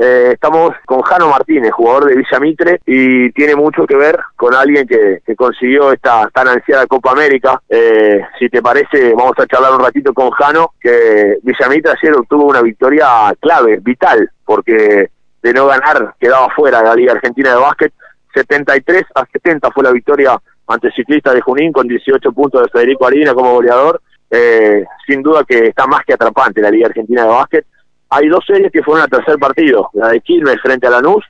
Eh, estamos con Jano Martínez, jugador de Villa Mitre, y tiene mucho que ver con alguien que, consiguió esta tan ansiada Copa América. Eh, si te parece, vamos a charlar un ratito con Jano, que Villa Mitre ayer obtuvo una victoria clave, vital, porque de no ganar quedaba fuera de la Liga Argentina de Básquet. 73 a 70 fue la victoria ante Ciclista de Junín con 18 puntos de Federico Arina como goleador. Eh, sin duda que está más que atrapante la Liga Argentina de Básquet hay dos series que fueron al tercer partido, la de Quilmes frente a Lanús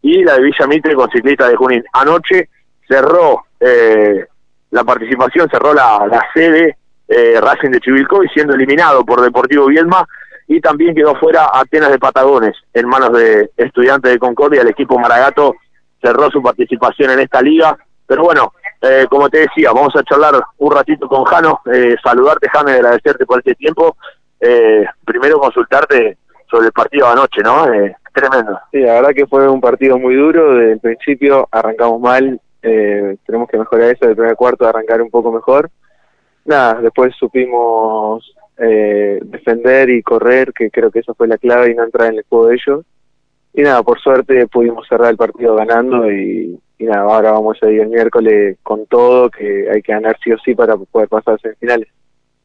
y la de Villa Mitre con Ciclista de Junín. Anoche cerró eh, la participación, cerró la, sede eh, Racing de Chivilcoy siendo eliminado por Deportivo Bielma y también quedó fuera Atenas de Patagones en manos de Estudiantes de Concordia. El equipo Maragato cerró su participación en esta liga. Pero bueno, eh, como te decía, vamos a charlar un ratito con Jano, eh, saludarte Jano y agradecerte por este tiempo. Eh, primero consultarte sobre el partido de anoche, ¿no? Eh, tremendo. Sí, la verdad que fue un partido muy duro. Desde el principio arrancamos mal. Eh, tenemos que mejorar eso del primer cuarto, arrancar un poco mejor. Nada, después supimos eh, defender y correr, que creo que eso fue la clave y no entrar en el juego de ellos. Y nada, por suerte pudimos cerrar el partido ganando y, nada, ahora vamos a ir el miércoles con todo, que hay que ganar sí o sí para poder pasar a semifinales.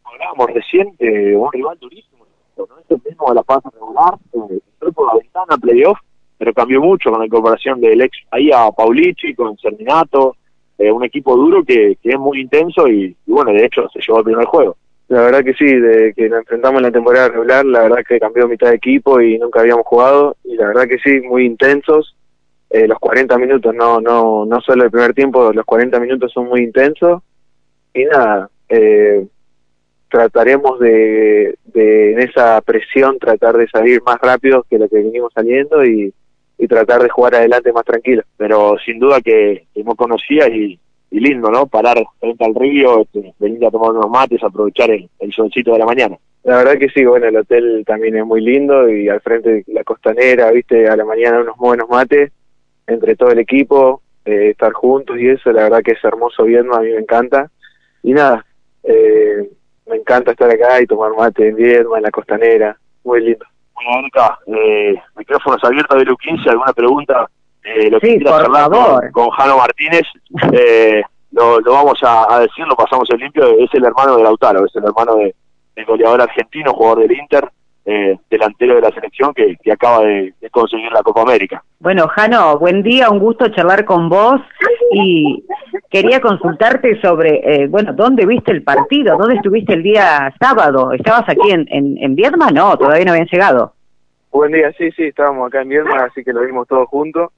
Hablábamos recién de un rival durísimo no es el mismo de la fase regular, eh, entró por la ventana playoff, pero cambió mucho con la incorporación del ex ahí a Paulici, con Cerminato, eh, un equipo duro que, que es muy intenso y, bueno, de hecho se llevó al primer juego. La verdad que sí, de que nos enfrentamos en la temporada regular, la verdad que cambió mitad de equipo y nunca habíamos jugado, y la verdad que sí, muy intensos. Eh, los 40 minutos, no, no, no solo el primer tiempo, los 40 minutos son muy intensos. Y nada, eh, trataremos de, en esa presión, tratar de salir más rápido que lo que venimos saliendo y, tratar de jugar adelante más tranquilo. Pero sin duda que, no conocía y, lindo, ¿no? Parar frente al río, este, venir a tomar unos mates, aprovechar el, solcito de la mañana. La verdad que sí, bueno, el hotel también es muy lindo y al frente la costanera, viste, a la mañana unos buenos mates entre todo el equipo, eh, estar juntos y eso, la verdad que es hermoso viendo, a mí me encanta. Y nada, eh, me encanta estar acá y tomar mate en Viedma, en la costanera, muy lindo. Bueno, Erika, eh, micrófonos abiertos de Lu 15, alguna pregunta, eh, lo que sí, favor. Con, Jano Martínez, eh, lo, lo, vamos a, decir, lo pasamos en limpio, es el hermano de Lautaro, es el hermano de, del goleador argentino, jugador del Inter, eh, delantero de la selección que, que acaba de, conseguir la Copa América. Bueno, Jano, buen día, un gusto charlar con vos y quería consultarte sobre, eh, bueno, ¿dónde viste el partido? ¿Dónde estuviste el día sábado? ¿Estabas aquí en, en, en Viedma? No, todavía no habían llegado. Buen día, sí, sí, estábamos acá en Viedma, así que lo vimos todos juntos.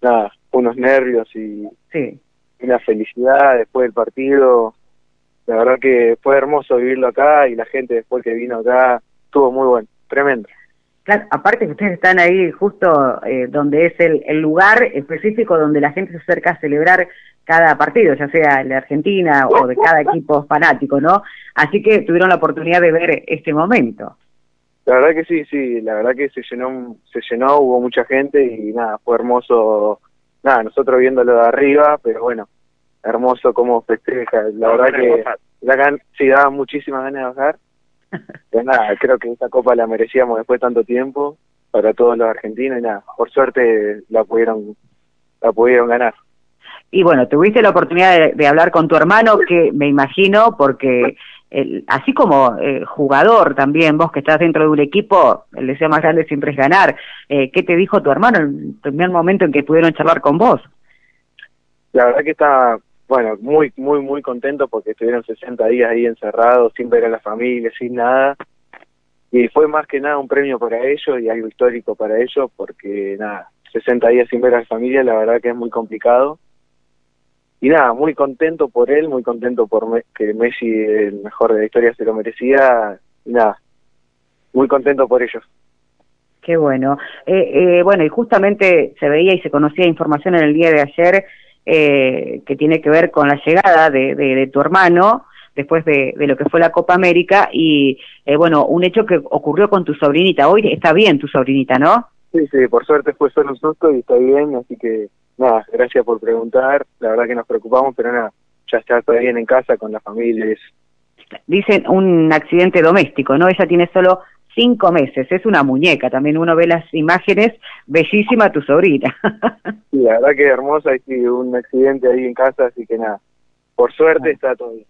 Nada, unos nervios y sí. una felicidad después del partido. La verdad que fue hermoso vivirlo acá y la gente después que vino acá estuvo muy bueno, tremendo. Claro, aparte que ustedes están ahí justo eh, donde es el, el, lugar específico donde la gente se acerca a celebrar cada partido, ya sea el de Argentina o de cada equipo fanático, ¿no? Así que tuvieron la oportunidad de ver este momento. La verdad que sí, sí, la verdad que se llenó, se llenó, hubo mucha gente y nada, fue hermoso, nada, nosotros viéndolo de arriba, pero bueno, hermoso como festeja, la verdad que la, sí daba muchísimas ganas de bajar pues nada, creo que esta copa la merecíamos después de tanto tiempo para todos los argentinos y nada, por suerte la pudieron, la pudieron ganar. Y bueno, tuviste la oportunidad de, hablar con tu hermano, que me imagino, porque el, así como eh, jugador también, vos que estás dentro de un equipo, el deseo más grande siempre es ganar. Eh, ¿Qué te dijo tu hermano en el primer momento en que pudieron charlar con vos? La verdad que está bueno, muy, muy, muy contento porque estuvieron 60 días ahí encerrados, sin ver a la familia, sin nada. Y fue más que nada un premio para ellos y algo histórico para ellos porque, nada, 60 días sin ver a la familia, la verdad que es muy complicado. Y nada, muy contento por él, muy contento por que Messi, el mejor de la historia, se lo merecía. Y nada, muy contento por ellos. Qué bueno. Eh, eh, bueno, y justamente se veía y se conocía información en el día de ayer eh, que tiene que ver con la llegada de, de, tu hermano después de, de, lo que fue la Copa América y, eh, bueno, un hecho que ocurrió con tu sobrinita. Hoy está bien tu sobrinita, ¿no? Sí, sí, por suerte fue solo un susto y está bien, así que nada, gracias por preguntar. La verdad que nos preocupamos, pero nada, ya está todo bien en casa con la familia. Dicen un accidente doméstico, ¿no? Ella tiene solo cinco meses, es una muñeca, también uno ve las imágenes, bellísima tu sobrina. sí, la verdad que hermosa, y sí, un accidente ahí en casa, así que nada, por suerte está todo bien.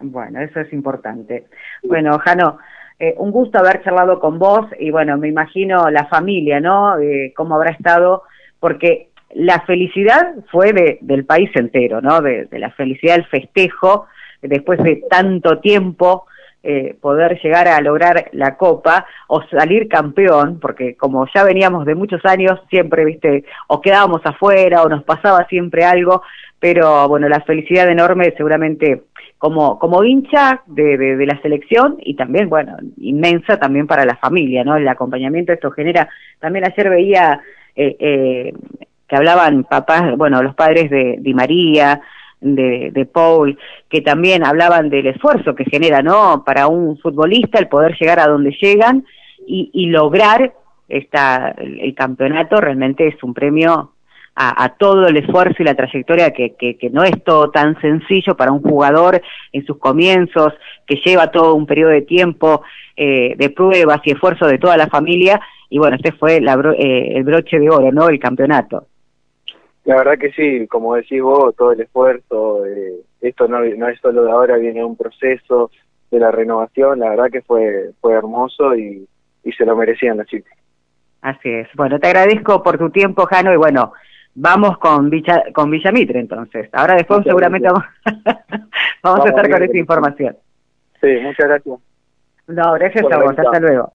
Bueno, eso es importante. Bueno, Jano, eh, un gusto haber charlado con vos y bueno, me imagino la familia, ¿no? Eh, cómo habrá estado, porque la felicidad fue de, del país entero, ¿no? De, de, la felicidad del festejo, después de tanto tiempo, eh, poder llegar a lograr la copa o salir campeón, porque como ya veníamos de muchos años, siempre, viste, o quedábamos afuera o nos pasaba siempre algo, pero bueno, la felicidad enorme seguramente como, como hincha de, de, la selección y también, bueno, inmensa también para la familia, ¿no? El acompañamiento esto genera, también ayer veía eh, eh, que hablaban papás, bueno, los padres de Di María, de, Paul, que también hablaban del esfuerzo que genera, ¿no? Para un futbolista el poder llegar a donde llegan y, lograr esta, el, campeonato realmente es un premio a, todo el esfuerzo y la trayectoria que, que, que, no es todo tan sencillo para un jugador en sus comienzos, que lleva todo un periodo de tiempo eh, de pruebas y esfuerzo de toda la familia. Y bueno, este fue la, eh, el broche de oro, ¿no? El campeonato. La verdad que sí, como decís vos, todo el esfuerzo, eh, esto no, no es solo de ahora, viene un proceso de la renovación, la verdad que fue, fue hermoso y, y se lo merecían las chicas. Así es. Bueno, te agradezco por tu tiempo, Jano, y bueno, vamos con, Villa, con Villamitre entonces. Ahora después muchas seguramente vamos, vamos, vamos, a estar con esa información. Sí, muchas gracias. No, gracias a vos. Hasta luego.